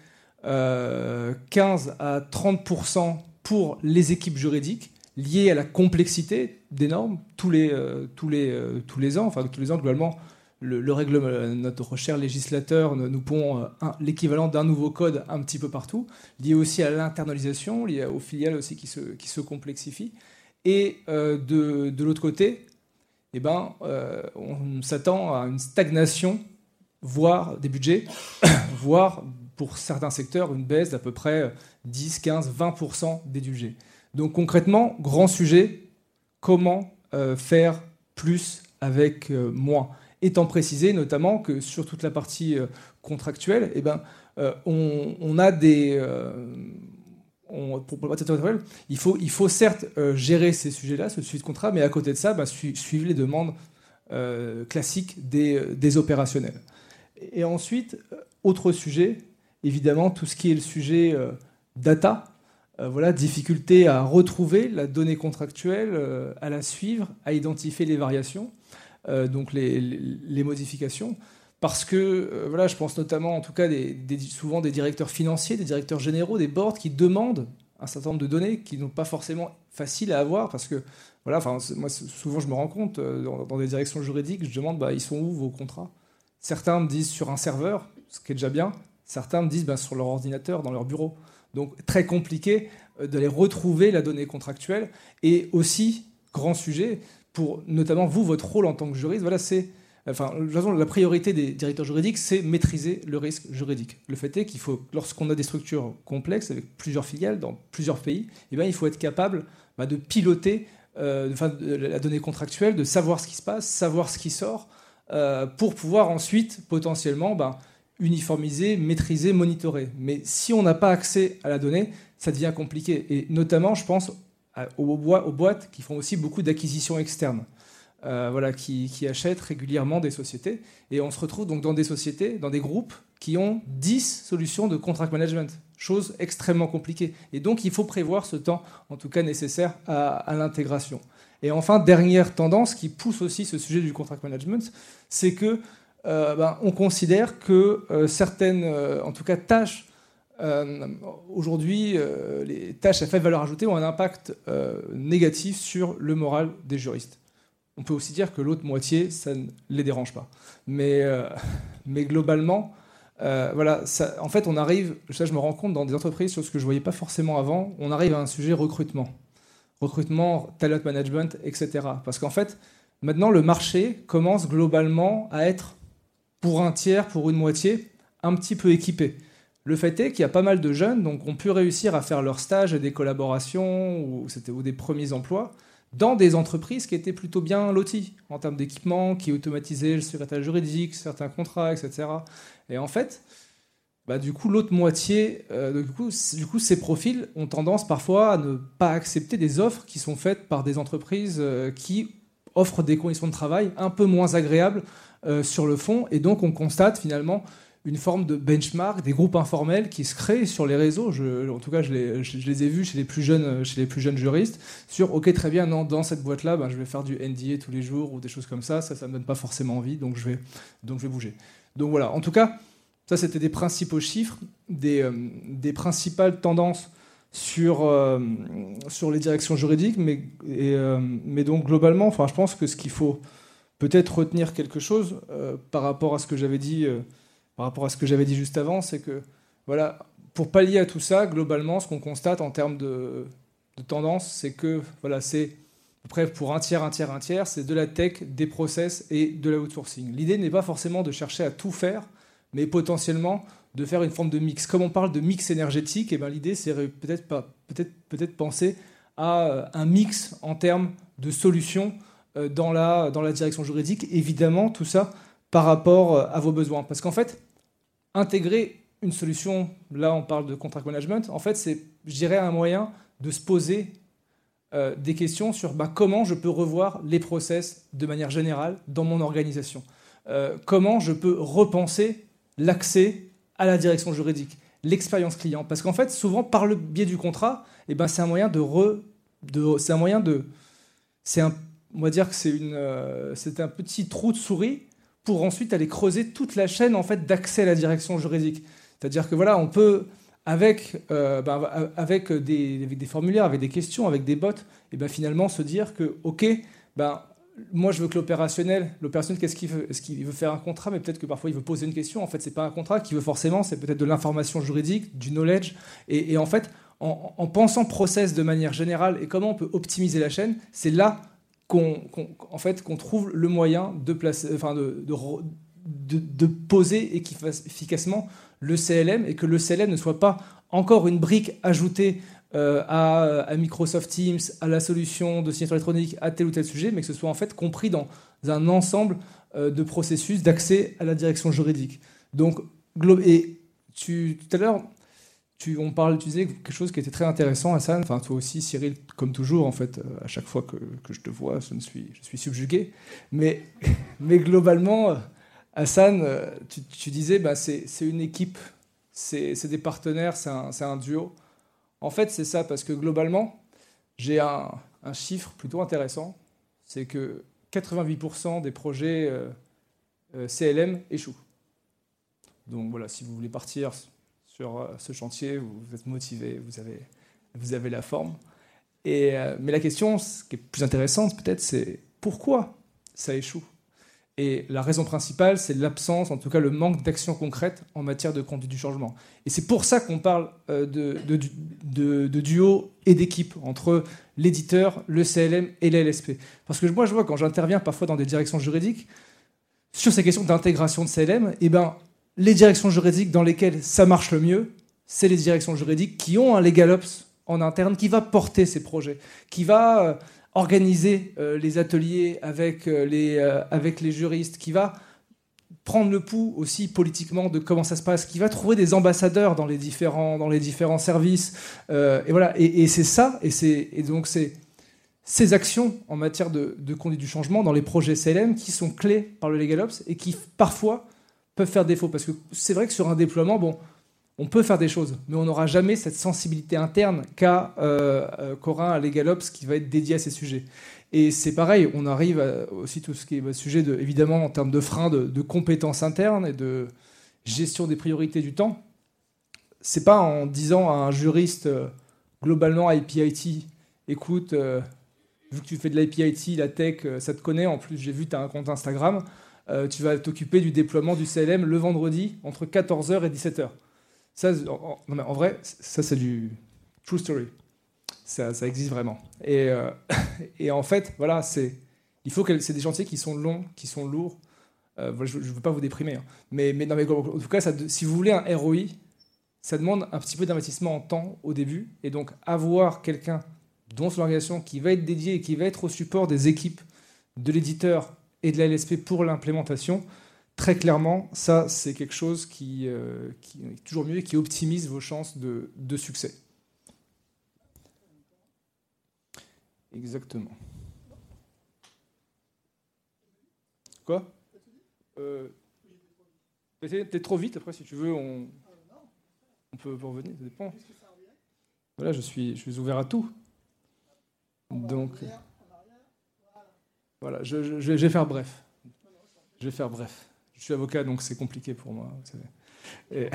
S3: 15 euh, à 30% pour les équipes juridiques liées à la complexité des normes tous les, tous les, tous les ans. Enfin, tous les ans, globalement, le, règlement, euh, notre cher législateur nous pond euh, l'équivalent d'un nouveau code un petit peu partout, lié aussi à l'internalisation, lié aux filiales aussi qui se, qui se complexifient. Et euh, de, de l'autre côté, eh ben, on s'attend à une stagnation, voire des budgets, voire pour certains secteurs une baisse d'à peu près 10, 15, 20% des budgets. Donc concrètement, grand sujet, comment faire plus avec moins étant précisé notamment que sur toute la partie euh, contractuelle, eh ben, euh, on, a des... Euh, pour, il faut, il faut certes gérer ces sujets-là, ce suivi de contrat, mais à côté de ça, ben, suivre les demandes classiques des, opérationnels. Et ensuite, autre sujet, évidemment, tout ce qui est le sujet data, voilà, difficulté à retrouver la donnée contractuelle, à la suivre, à identifier les variations. Euh, donc les, modifications. Parce que, euh, je pense notamment, en tout cas, des, souvent des directeurs financiers, des directeurs généraux, des boards qui demandent un certain nombre de données qui n'ont pas forcément facile à avoir parce que moi souvent je me rends compte euh, dans, des directions juridiques je demande bah, ils sont où vos contrats? Certains me disent sur un serveur ce qui est déjà bien certains me disent bah, sur leur ordinateur dans leur bureau donc très compliqué d'aller retrouver la donnée contractuelle et aussi grand sujet pour notamment vous, votre rôle en tant que juriste, voilà, c'est Enfin, la priorité des directeurs juridiques, c'est maîtriser le risque juridique. Le fait est qu'il faut, lorsqu'on a des structures complexes avec plusieurs filiales dans plusieurs pays, eh il faut être capable bah, de piloter euh, la donnée contractuelle, de savoir ce qui se passe, savoir ce qui sort, euh, pour pouvoir ensuite potentiellement bah, uniformiser, maîtriser, monitorer. Mais si on n'a pas accès à la donnée, ça devient compliqué. Et notamment, je pense aux, boîtes qui font aussi beaucoup d'acquisitions externes. Euh, voilà, qui, achètent régulièrement des sociétés. Et on se retrouve donc dans des sociétés, dans des groupes qui ont 10 solutions de contract management, chose extrêmement compliquée. Et donc il faut prévoir ce temps, en tout cas nécessaire, à, l'intégration. Et enfin, dernière tendance qui pousse aussi ce sujet du contract management, c'est que euh, ben, on considère que euh, certaines, en tout cas, tâches euh, aujourd'hui, euh, les tâches à faible valeur ajoutée ont un impact euh, négatif sur le moral des juristes. On peut aussi dire que l'autre moitié, ça ne les dérange pas. Mais, mais globalement, voilà, en fait, on arrive, ça je me rends compte dans des entreprises sur ce que je ne voyais pas forcément avant, on arrive à un sujet recrutement. Recrutement, talent management, etc. Parce qu'en fait, maintenant, le marché commence globalement à être, pour un tiers, pour une moitié, un petit peu équipé. Le fait est qu'il y a pas mal de jeunes donc, ont pu réussir à faire leur stage et des collaborations ou, ou des premiers emplois dans des entreprises qui étaient plutôt bien loties en termes d'équipement, qui automatisaient le secrétaire juridique, certains contrats, etc. Et en fait, bah, du coup, l'autre moitié, euh, du, coup, du coup, ces profils ont tendance parfois à ne pas accepter des offres qui sont faites par des entreprises euh, qui offrent des conditions de travail un peu moins agréables euh, sur le fond. Et donc, on constate finalement une forme de benchmark, des groupes informels qui se créent sur les réseaux. En tout cas, je les, ai vus chez les plus jeunes, chez les plus jeunes juristes. Sur, ok, très bien, non, dans cette boîte-là, ben, je vais faire du NDA tous les jours ou des choses comme ça. Ça, ça me donne pas forcément envie, donc je vais, donc je vais bouger. Donc voilà. En tout cas, ça, c'était des principaux chiffres, des, euh, des principales tendances sur, euh, sur les directions juridiques, mais, mais donc globalement, enfin, je pense que ce qu'il faut peut-être retenir quelque chose par rapport à ce que j'avais dit j'avais dit juste avant, c'est que voilà, pour pallier à tout ça, globalement, ce qu'on constate en termes de, tendance, c'est que voilà, c'est pour un tiers, un tiers, un tiers, c'est de la tech, des process et de l'outsourcing. L'idée n'est pas forcément de chercher à tout faire, mais potentiellement de faire une forme de mix. Comme on parle de mix énergétique, eh ben l'idée c'est peut-être peut-être peut-être penser à euh, un mix en termes de solutions euh, dans la dans la direction juridique. Évidemment, tout ça par rapport euh, à vos besoins, parce qu'en fait, intégrer une solution, là on parle de contract management, en fait c'est, je dirais, un moyen de se poser euh, des questions sur bah, comment je peux revoir les process de manière générale dans mon organisation. Euh, comment je peux repenser l'accès à la direction juridique, l'expérience client. Parce qu'en fait, souvent, par le biais du contrat, eh ben, c'est un moyen de... Re, c'est un moyen de... C'est un, on va dire que c'est, euh, un petit trou de souris pour ensuite aller creuser toute la chaîne en fait d'accès à la direction juridique. C'est-à-dire que voilà, on peut avec, euh, bah, avec, des, formulaires, avec des questions, avec des bots, et ben finalement se dire que ok, ben moi je veux que l'opérationnel, l'opérationnel qu'est-ce qu'il veut? Est-ce qu'il veut faire un contrat, mais peut-être que parfois il veut poser une question. En fait, c'est pas un contrat qu'il veut forcément, c'est peut-être de l'information juridique, du knowledge, et, en fait. En, pensant process de manière générale et comment on peut optimiser la chaîne, c'est là qu'on en fait, trouve le moyen de, placer, enfin de, de, poser efficacement le CLM et que le CLM ne soit pas encore une brique ajoutée euh, à, Microsoft Teams, à la solution de signature électronique, à tel ou tel sujet, mais que ce soit en fait compris dans un ensemble euh, de processus d'accès à la direction juridique. Donc, et tout à l'heure, tu, on parle, tu disais quelque chose qui était très intéressant, Hassan. Enfin, toi aussi, Cyril, comme toujours, en fait, euh, à chaque fois que, que je te vois, je, suis, je suis subjugué. Mais, mais globalement, euh, Hassan, euh, tu, tu disais, bah, c'est une équipe, c'est des partenaires, c'est un, un, duo. En fait, c'est ça, parce que globalement, j'ai un, un, chiffre plutôt intéressant. C'est que 88% des projets CLM échouent. Donc voilà, si vous voulez partir sur euh, ce chantier, vous êtes motivé, vous avez, vous avez la forme. Et, euh, mais la question, ce qui est plus intéressante peut-être, c'est pourquoi ça échoue? Et la raison principale, c'est l'absence, en tout cas le manque d'action concrète en matière de conduite du changement. Et c'est pour ça qu'on parle euh, de, de, de, duo et d'équipe entre l'éditeur, le CLM et l'LSP. Parce que moi, je vois quand j'interviens parfois dans des directions juridiques, sur ces questions d'intégration de CLM, eh ben, les directions juridiques dans lesquelles ça marche le mieux, c'est les directions juridiques qui ont un legal ops en interne qui va porter ces projets, qui va euh, organiser euh, les ateliers avec, euh, les, avec les juristes, qui va prendre le pouls aussi politiquement de comment ça se passe, qui va trouver des ambassadeurs dans les différents, dans les différents services. et voilà, et, c'est ça, et, et donc c'est ces actions en matière de, de conduite du changement dans les projets CLM qui sont clés par le Legal Ops et qui parfois peuvent faire défaut. Parce que c'est vrai que sur un déploiement, bon, on peut faire des choses, mais on n'aura jamais cette sensibilité interne qu'a euh, euh qu'aura un LegalOps qui va être dédié à ces sujets. Et c'est pareil, on arrive aussi tout ce qui est bah, sujet, de, évidemment, en termes de freins, de, compétences internes et de gestion des priorités du temps. C'est pas en disant à un juriste euh, globalement IPIT, écoute, euh, vu que tu fais de l'IPIT, la tech, ça te connaît, en plus j'ai vu, tu as un compte Instagram, euh, tu vas t'occuper du déploiement du CLM le vendredi entre 14h et 17h. Ça, en, en vrai, ça c'est du true story. Ça, ça existe vraiment. Et, euh, et, en fait, voilà, c'est il faut que c'est des chantiers qui sont longs, qui sont lourds. Euh, je ne veux pas vous déprimer, hein. mais, mais, non, mais en tout cas, si vous voulez un ROI, ça demande un petit peu d'investissement en temps au début, et donc avoir quelqu'un dont son organisation, qui va être dédiée et qui va être au support des équipes de l'éditeur et de la LSP pour l'implémentation, très clairement, ça, c'est quelque chose qui, euh, qui, est toujours mieux et qui optimise vos chances de, de succès. Exactement. Quoi? Euh, Peut-être trop vite, après, si tu veux, on, on peut revenir, ça dépend. Voilà, je suis, je suis ouvert à tout. Donc, voilà, je, vais faire bref. Je vais faire bref. Je suis avocat, donc c'est compliqué pour moi. Et,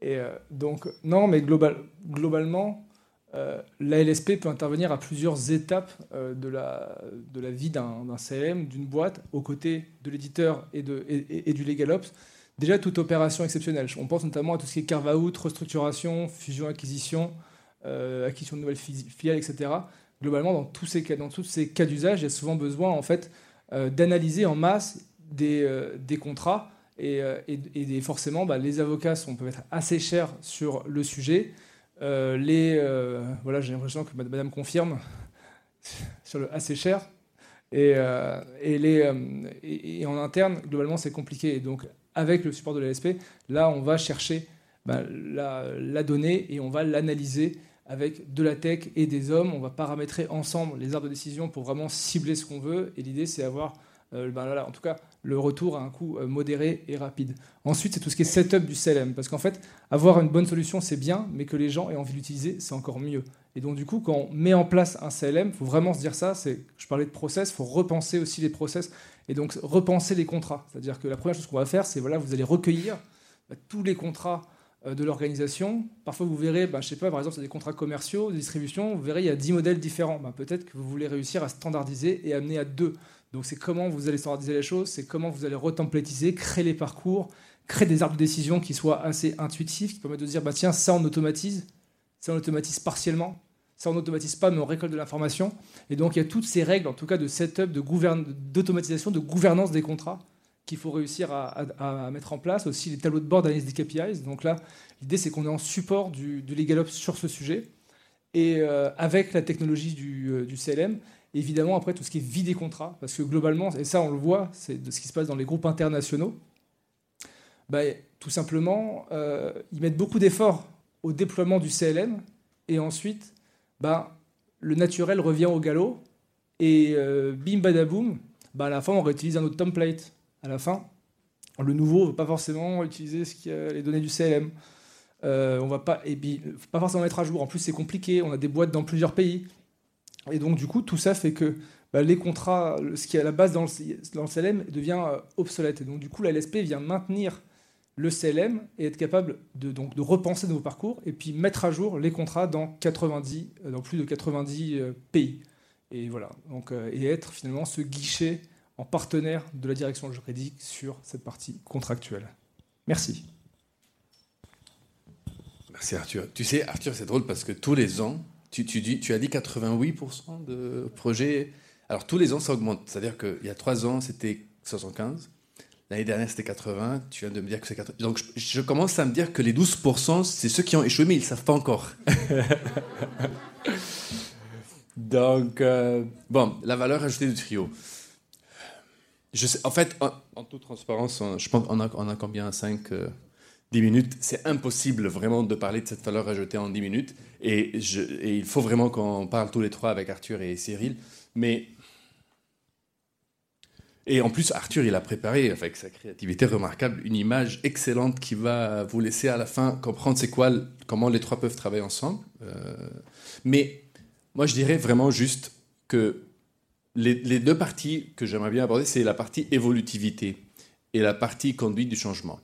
S3: et euh, donc, non, mais global, globalement, euh, la LSP peut intervenir à plusieurs étapes euh, de, la, de la vie d'un CLM, d'une boîte, aux côtés de l'éditeur et, et, et, du LegalOps. Déjà, toute opération exceptionnelle. On pense notamment à tout ce qui est carve-out, restructuration, fusion-acquisition, euh, acquisition de nouvelles filiales, etc. Globalement, dans tous ces cas, d'usage, il y a souvent besoin en fait euh, d'analyser en masse des, euh, contrats et, et forcément, bah, les avocats sont, peuvent être assez chers sur le sujet. voilà, j'ai l'impression que Madame confirme sur le assez cher. Et, en interne, globalement, c'est compliqué. Et donc, avec le support de l'ASP, là, on va chercher bah, la, donnée et on va l'analyser avec de la tech et des hommes. On va paramétrer ensemble les arbres de décision pour vraiment cibler ce qu'on veut. Et l'idée, c'est avoir, euh, ben là, en tout cas, le retour à un coût euh, modéré et rapide. Ensuite, c'est tout ce qui est setup du CLM. Parce qu'en fait, avoir une bonne solution, c'est bien, mais que les gens aient envie d'utiliser, c'est encore mieux. Et donc, du coup, quand on met en place un CLM, il faut vraiment se dire ça. Je parlais de process, il faut repenser aussi les process et donc repenser les contrats. C'est-à-dire que la première chose qu'on va faire, c'est voilà, vous allez recueillir bah, tous les contrats de l'organisation. Parfois, vous verrez, bah, je sais pas, par exemple, c'est des contrats commerciaux, de distribution, vous verrez, il y a 10 modèles différents. Bah, peut-être que vous voulez réussir à standardiser et amener à deux. Donc, c'est comment vous allez standardiser les choses, c'est comment vous allez retemplétiser, créer les parcours, créer des arbres de décision qui soient assez intuitifs, qui permettent de dire, bah, tiens, ça, on automatise, ça, on automatise partiellement, ça, on n'automatise pas, mais on récolte de l'information. Et donc, il y a toutes ces règles, en tout cas, de setup, d'automatisation, de gouvernance des contrats qu'il faut réussir à, mettre en place, aussi les tableaux de bord d'analyse des KPIs. Donc là, l'idée, c'est qu'on est en support du, du LegalOps sur ce sujet, et euh, avec la technologie du, euh, CLM, évidemment, après, tout ce qui est vie des contrats, parce que globalement, et ça, on le voit, c'est de ce qui se passe dans les groupes internationaux, bah, tout simplement, euh, ils mettent beaucoup d'efforts au déploiement du CLM, et ensuite, bah, le naturel revient au galop, et bim badaboum, bah, à la fin, on réutilise un autre template à la fin. Le nouveau ne veut pas forcément utiliser ce qui les données du CLM. Euh, on va pas, et pas forcément mettre à jour. En plus, c'est compliqué. On a des boîtes dans plusieurs pays. Et donc, du coup, tout ça fait que bah, les contrats, ce qui est à la base dans le, CLM, devient euh, obsolète. Et donc, du coup, la LSP vient maintenir le CLM et être capable de, donc, de repenser nos parcours et puis mettre à jour les contrats dans, 90, euh, dans plus de 90 pays. Et voilà. Donc, et être finalement ce guichet en partenaire de la direction juridique sur cette partie contractuelle. Merci.
S2: Merci Arthur. Tu sais, Arthur, c'est drôle parce que tous les ans, tu, tu, tu as dit 88% de projets. Alors tous les ans, ça augmente. C'est-à-dire qu'il y a trois ans, c'était 75. L'année dernière, c'était 80. Tu viens de me dire que c'est 80. Donc je, commence à me dire que les 12%, c'est ceux qui ont échoué, mais ils ne savent pas encore. Donc, euh, bon, la valeur ajoutée du trio en fait, en, toute transparence, je pense qu'on a, on a combien? 5, 10 euh, minutes. C'est impossible vraiment de parler de cette valeur ajoutée en 10 minutes. Et, il faut vraiment qu'on parle tous les trois avec Arthur et Cyril. Mais. Et en plus, Arthur, il a préparé, avec sa créativité remarquable, une image excellente qui va vous laisser à la fin comprendre c'est quoi, comment les trois peuvent travailler ensemble. Euh, mais moi, je dirais vraiment juste que les, deux parties que j'aimerais bien aborder, c'est la partie évolutivité et la partie conduite du changement.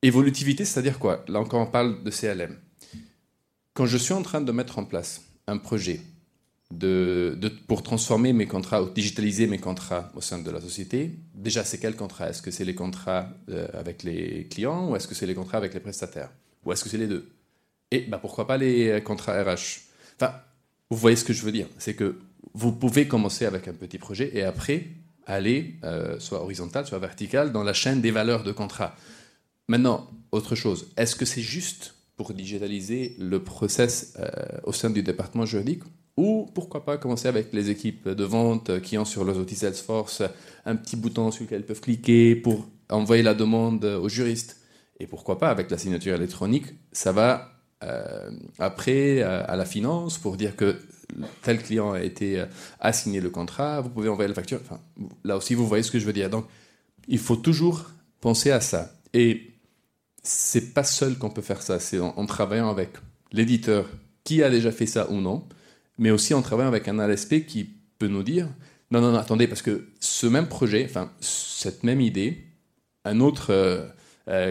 S2: Évolutivité, c'est-à-dire quoi? Là encore, on parle de CLM. Quand je suis en train de mettre en place un projet de, pour transformer mes contrats, ou digitaliser mes contrats au sein de la société, déjà, c'est quel contrat? Est-ce que c'est les contrats euh, avec les clients ou est-ce que c'est les contrats avec les prestataires? Ou est-ce que c'est les deux? Et bah, pourquoi pas les contrats RH Enfin, vous voyez ce que je veux dire. C'est que vous pouvez commencer avec un petit projet et après aller euh, soit horizontal, soit vertical dans la chaîne des valeurs de contrat. Maintenant, autre chose, est-ce que c'est juste pour digitaliser le process euh, au sein du département juridique? Ou pourquoi pas commencer avec les équipes de vente qui ont sur leurs outils Salesforce un petit bouton sur lequel ils peuvent cliquer pour envoyer la demande aux juristes? Et pourquoi pas avec la signature électronique, ça va euh, après euh, à la finance pour dire que tel client a été euh, assigné le contrat, vous pouvez envoyer la facture. Enfin, là aussi, vous voyez ce que je veux dire. Donc, il faut toujours penser à ça. Et c'est pas seul qu'on peut faire ça. C'est en, travaillant avec l'éditeur qui a déjà fait ça ou non, mais aussi en travaillant avec un LSP qui peut nous dire non, non, non, attendez, parce que ce même projet, enfin, cette même idée, un autre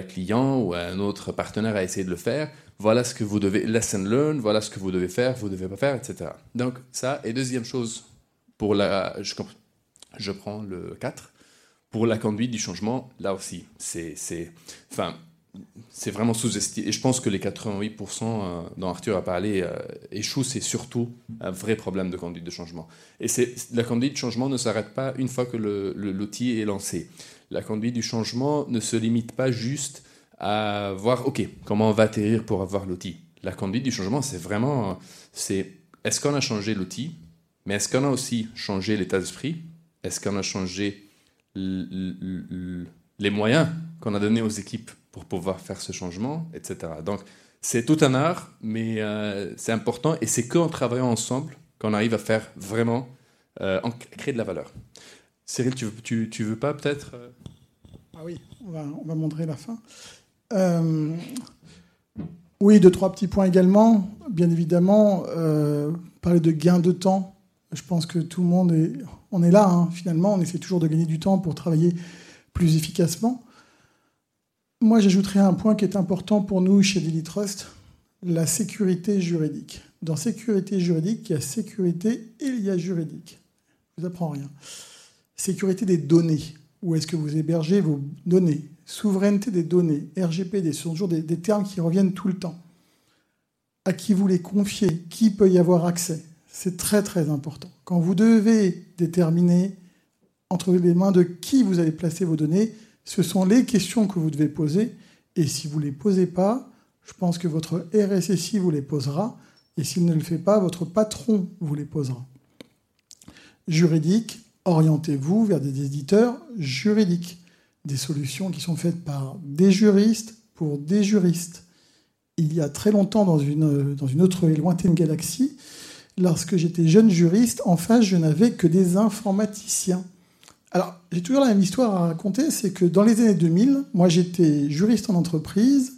S2: client ou un autre partenaire a essayé de le faire, voilà ce que vous devez, lesson learn, voilà ce que vous devez faire, vous ne devez pas faire, etc. Donc ça, et deuxième chose, pour la, je, prends le 4, pour la conduite du changement, là aussi, c'est, enfin, c'est vraiment sous-estimé. Et je pense que les 88% euh, dont Arthur a parlé euh, échouent, c'est surtout un vrai problème de conduite de changement. Et c'est, la conduite de changement ne s'arrête pas une fois que l'outil est lancé. La conduite du changement ne se limite pas juste à voir, OK, comment on va atterrir pour avoir l'outil. La conduite du changement, c'est vraiment, c'est est-ce qu'on a changé l'outil, mais est-ce qu'on a aussi changé l'état d'esprit? Est-ce qu'on a changé les moyens qu'on a donnés aux équipes pour pouvoir faire ce changement, etc. Donc, c'est tout un art, mais euh, c'est important et c'est qu'en travaillant ensemble qu'on arrive à faire vraiment euh, créer de la valeur. Cyril, tu tu, tu veux pas peut-être?
S1: Ah oui, on va, on va montrer la fin. Euh, oui, deux, trois petits points également. Bien évidemment, euh, parler de gain de temps. Je pense que tout le monde est, on est là, hein, finalement. On essaie toujours de gagner du temps pour travailler plus efficacement. Moi, j'ajouterais un point qui est important pour nous chez Daily Trust, la sécurité juridique. Dans sécurité juridique, il y a sécurité et il y a juridique. Je vous apprends rien. Sécurité des données. Où est-ce que vous hébergez vos données? Souveraineté des données, RGPD, ce sont toujours des, termes qui reviennent tout le temps. À qui vous les confiez? Qui peut y avoir accès? C'est très très important. Quand vous devez déterminer entre les mains de qui vous allez placer vos données, ce sont les questions que vous devez poser. Et si vous ne les posez pas, je pense que votre RSSI vous les posera. Et s'il ne le fait pas, votre patron vous les posera. Juridique, orientez-vous vers des éditeurs juridiques des solutions qui sont faites par des juristes pour des juristes. Il y a très longtemps, dans une, autre lointaine galaxie, lorsque j'étais jeune juriste, en face, je n'avais que des informaticiens. Alors, j'ai toujours la même histoire à raconter, c'est que dans les années 2000, moi j'étais juriste en entreprise,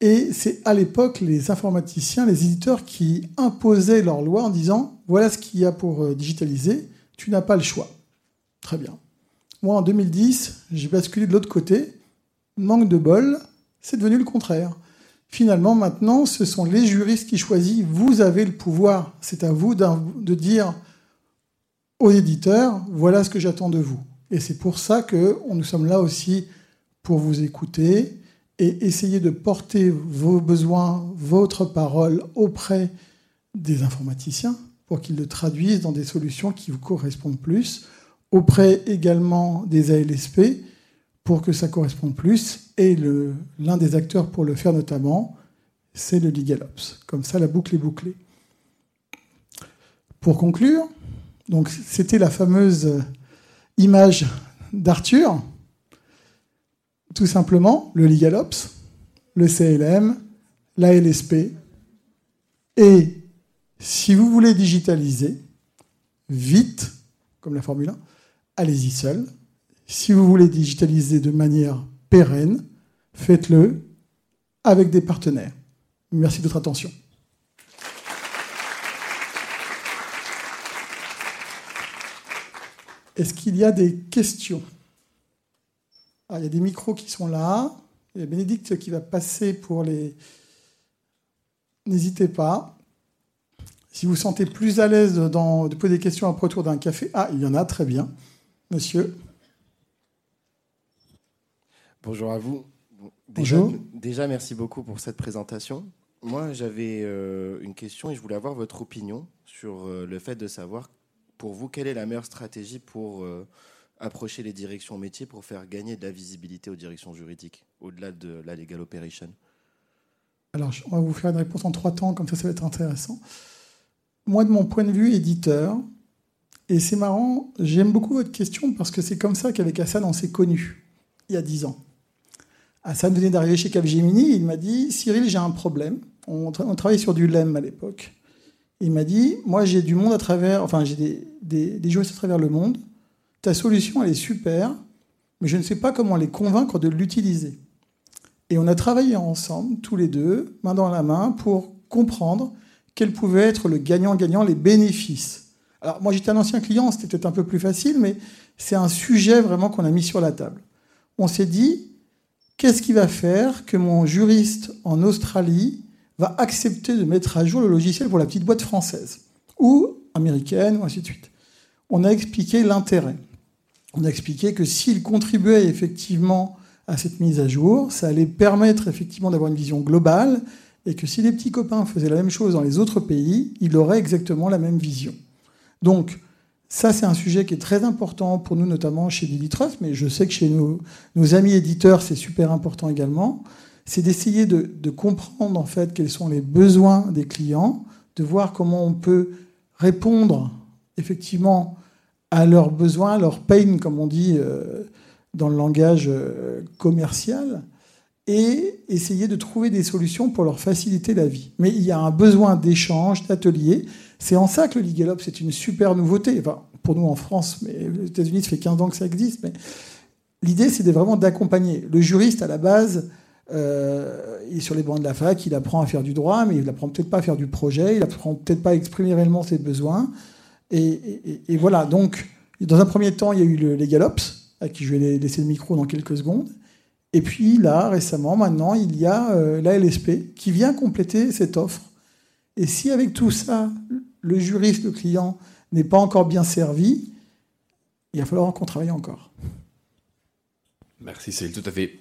S1: et c'est à l'époque les informaticiens, les éditeurs qui imposaient leur loi en disant, voilà ce qu'il y a pour euh, digitaliser, tu n'as pas le choix. Très bien. Moi, en 2010, j'ai basculé de l'autre côté. Manque de bol, c'est devenu le contraire. Finalement, maintenant, ce sont les juristes qui choisissent. Vous avez le pouvoir. C'est à vous de dire aux éditeurs, voilà ce que j'attends de vous. Et c'est pour ça que nous sommes là aussi pour vous écouter et essayer de porter vos besoins, votre parole auprès des informaticiens pour qu'ils le traduisent dans des solutions qui vous correspondent plus auprès également des ALSP pour que ça corresponde plus. Et l'un des acteurs pour le faire notamment, c'est le LegalOps. Comme ça, la boucle est bouclée. Pour conclure, donc c'était la fameuse image d'Arthur. Tout simplement, le LegalOps, le CLM, la LSP. Et si vous voulez digitaliser, vite, comme la Formule 1, allez-y seul. Si vous voulez digitaliser de manière pérenne, faites-le avec des partenaires. Merci de votre attention. Est-ce qu'il y a des questions? Ah, Il y a des micros qui sont là. Il y a Bénédicte qui va passer pour les... N'hésitez pas. Si vous vous sentez plus à l'aise de poser des questions après autour d'un café, ah, il y en a, très bien. Monsieur.
S4: Bonjour à vous.
S1: Déjà, Bonjour.
S4: Déjà, merci beaucoup pour cette présentation. Moi, j'avais euh, une question et je voulais avoir votre opinion sur euh, le fait de savoir, pour vous, quelle est la meilleure stratégie pour euh, approcher les directions métiers pour faire gagner de la visibilité aux directions juridiques, au-delà de la legal operation?
S1: Alors, on va vous faire une réponse en trois temps, comme ça, ça va être intéressant. Moi, de mon point de vue éditeur, et c'est marrant, j'aime beaucoup votre question parce que c'est comme ça qu'avec Hassan, on s'est connus, il y a dix ans. Hassan venait d'arriver chez Capgemini, il m'a dit Cyril, j'ai un problème. On, travaillait sur du LEM à l'époque. Il m'a dit Moi, j'ai du monde à travers, enfin, j'ai des, des, des juristes à travers le monde. Ta solution, elle est super, mais je ne sais pas comment les convaincre de l'utiliser. Et on a travaillé ensemble, tous les deux, main dans la main, pour comprendre quel pouvait être le gagnant-gagnant, les bénéfices. Alors moi j'étais un ancien client, c'était peut-être un peu plus facile, mais c'est un sujet vraiment qu'on a mis sur la table. On s'est dit, qu'est-ce qui va faire que mon juriste en Australie va accepter de mettre à jour le logiciel pour la petite boîte française, ou américaine, ou ainsi de suite. On a expliqué l'intérêt on a expliqué que s'il contribuait effectivement à cette mise à jour, ça allait permettre effectivement d'avoir une vision globale et que si les petits copains faisaient la même chose dans les autres pays, il aurait exactement la même vision. Donc, ça, c'est un sujet qui est très important pour nous, notamment chez Trust, mais je sais que chez nos, amis éditeurs, c'est super important également. C'est d'essayer de, comprendre en fait quels sont les besoins des clients, de voir comment on peut répondre effectivement à leurs besoins, leurs pain, comme on dit euh, dans le langage euh, commercial, et essayer de trouver des solutions pour leur faciliter la vie. Mais il y a un besoin d'échange, d'atelier. C'est en ça que le Legal c'est une super nouveauté. Enfin, pour nous en France, mais aux États-Unis, ça fait 15 ans que ça existe. Mais l'idée, c'est vraiment d'accompagner. Le juriste, à la base, euh, est sur les bancs de la fac, il apprend à faire du droit, mais il apprend peut-être pas à faire du projet, il apprend peut-être pas à exprimer réellement ses besoins. Et, voilà, donc, dans un premier temps, il y a eu le, les Galops, à qui je vais laisser le micro dans quelques secondes. Et puis là, récemment, maintenant, il y a euh, la LSP qui vient compléter cette offre. Et si avec tout ça, le juriste, le client, n'est pas encore bien servi, il va falloir qu'on travaille encore.
S2: Merci, c'est tout à fait.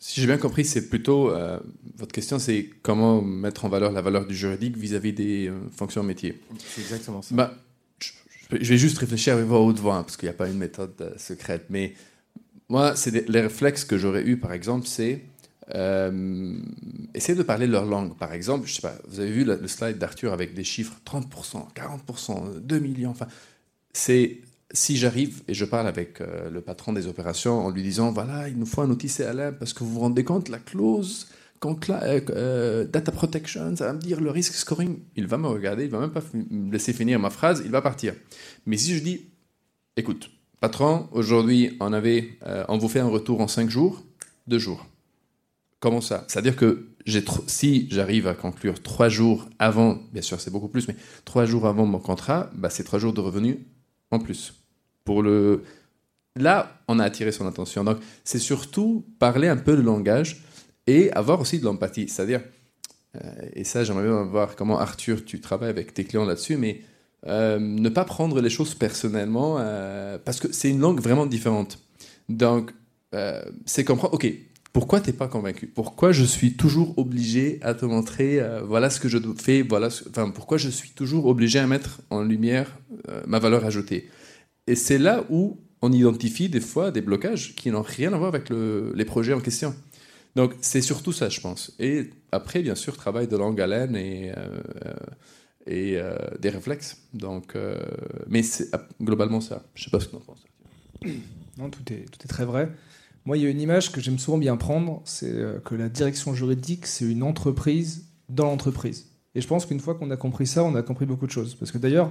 S2: Si j'ai bien compris, c'est plutôt euh, votre question, c'est comment mettre en valeur la valeur du juridique vis-à-vis des euh, fonctions métiers.
S4: C'est exactement ça.
S2: Bah, je, vais juste réfléchir à voix haute voix, parce qu'il n'y a pas une méthode euh, secrète. Mais moi, c'est les réflexes que j'aurais eu, par exemple, c'est essayer de parler leur langue. Par exemple, je sais pas, vous avez vu le, slide d'Arthur avec des chiffres 30%, 40%, 2 millions. Enfin, c'est si j'arrive et je parle avec euh, le patron des opérations en lui disant voilà, il nous faut un outil CLM parce que vous vous rendez compte, la clause euh, euh, data protection, ça va me dire le risque scoring, il va me regarder, il va même pas me laisser finir ma phrase, il va partir. Mais si je dis écoute, patron, aujourd'hui on avait, on vous fait un retour en 5 jours, 2 jours. Comment ça? C'est-à-dire que si j'arrive à conclure 3 jours avant, bien sûr c'est beaucoup plus, mais 3 jours avant mon contrat, bah, c'est 3 jours de revenus en plus. Pour le... Là, on a attiré son attention. Donc, c'est surtout parler un peu le langage et avoir aussi de l'empathie. C'est-à-dire, euh, et ça, j'aimerais bien voir comment Arthur, tu travailles avec tes clients là-dessus, mais euh, ne pas prendre les choses personnellement euh, parce que c'est une langue vraiment différente. Donc, c'est comprendre, ok, pourquoi t'es pas convaincu? Pourquoi je suis toujours obligé à te montrer, voilà ce que je fais, voilà, enfin, pourquoi je suis toujours obligé à mettre en lumière ma valeur ajoutée? Et c'est là où on identifie des fois des blocages qui n'ont rien à voir avec les projets en question. Donc c'est surtout ça, je pense. Et après, bien sûr, travail de longue haleine et, euh, et euh, des réflexes. Donc, euh, mais c'est globalement ça. Je sais pas ce que tu en penses.
S3: Non, tout est, tout est très vrai. Moi, il y a une image que j'aime souvent bien prendre, c'est que la direction juridique, c'est une entreprise dans l'entreprise. Et je pense qu'une fois qu'on a compris ça, on a compris beaucoup de choses. Parce que d'ailleurs,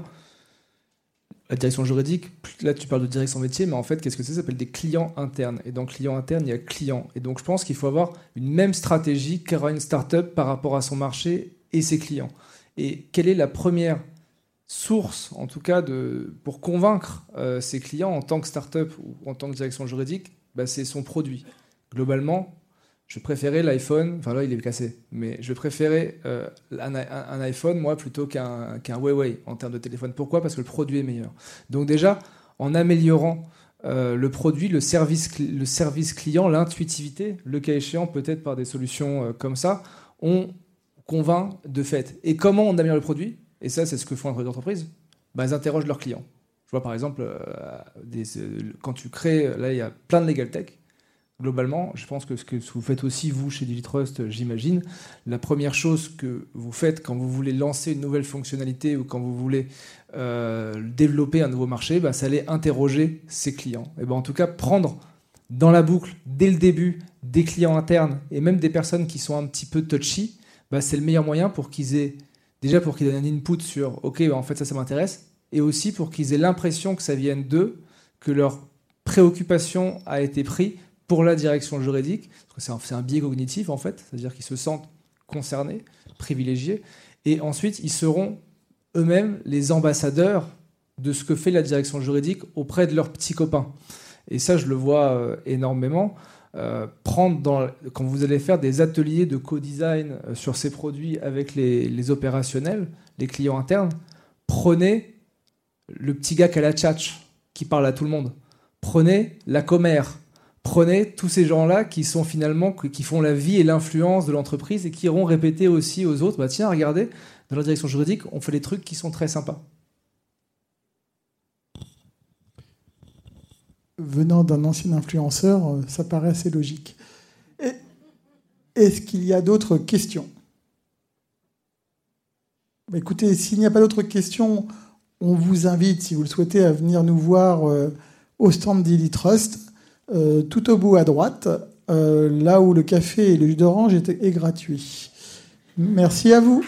S3: la direction juridique, là tu parles de direction métier, mais en fait, qu'est-ce que c'est? Ça s'appelle des clients internes. Et dans client interne, il y a client. Et donc je pense qu'il faut avoir une même stratégie qu'aura une startup par rapport à son marché et ses clients. Et quelle est la première source, en tout cas, de, pour convaincre euh, ses clients en tant que startup ou en tant que direction juridique bah, C'est son produit. Globalement, je préférais l'iPhone, enfin là il est cassé, mais je préférais euh, un, iPhone moi plutôt qu'un Huawei en termes de téléphone. Pourquoi? Parce que le produit est meilleur. Donc déjà, en améliorant euh, le produit, le service, le service client, l'intuitivité, le cas échéant peut-être par des solutions comme ça, on convainc de fait. Et comment on améliore le produit Et ça c'est ce que font les entreprises. Bah, ils interrogent leurs clients. Je vois par exemple, des, quand tu crées, là il y a plein de legal tech, globalement, je pense que ce que vous faites aussi, vous, chez DigiTrust, j'imagine, la première chose que vous faites quand vous voulez lancer une nouvelle fonctionnalité ou quand vous voulez euh, développer un nouveau marché, bah, c'est aller interroger ses clients. Et ben, en tout cas, prendre dans la boucle, dès le début, des clients internes et même des personnes qui sont un petit peu touchy, bah, c'est le meilleur moyen pour qu'ils aient, déjà pour qu'ils aient un input sur, OK, bah, en fait, ça, ça m'intéresse, et aussi pour qu'ils aient l'impression que ça vienne d'eux, que leur préoccupation a été prise pour la direction juridique, parce que c'est un, biais cognitif en fait, c'est-à-dire qu'ils se sentent concernés, privilégiés, et ensuite ils seront eux-mêmes les ambassadeurs de ce que fait la direction juridique auprès de leurs petits copains. Et ça, je le vois euh, énormément. Euh, prendre dans, quand vous allez faire des ateliers de co-design euh, sur ces produits avec les, opérationnels, les clients internes, prenez le petit gars qui a la tchatch, qui parle à tout le monde. Prenez la commère, prenez tous ces gens-là qui sont finalement qui font la vie et l'influence de l'entreprise et qui iront répéter aussi aux autres bah tiens regardez dans la direction juridique on fait des trucs qui sont très sympas
S1: venant d'un ancien influenceur euh, ça paraît assez logique est-ce qu'il y a d'autres questions? Bah, écoutez s'il n'y a pas d'autres questions on vous invite si vous le souhaitez à venir nous voir euh, au stand d'Illy Trust euh, tout au bout à droite, là où le café et le jus d'orange est gratuit. Merci à vous.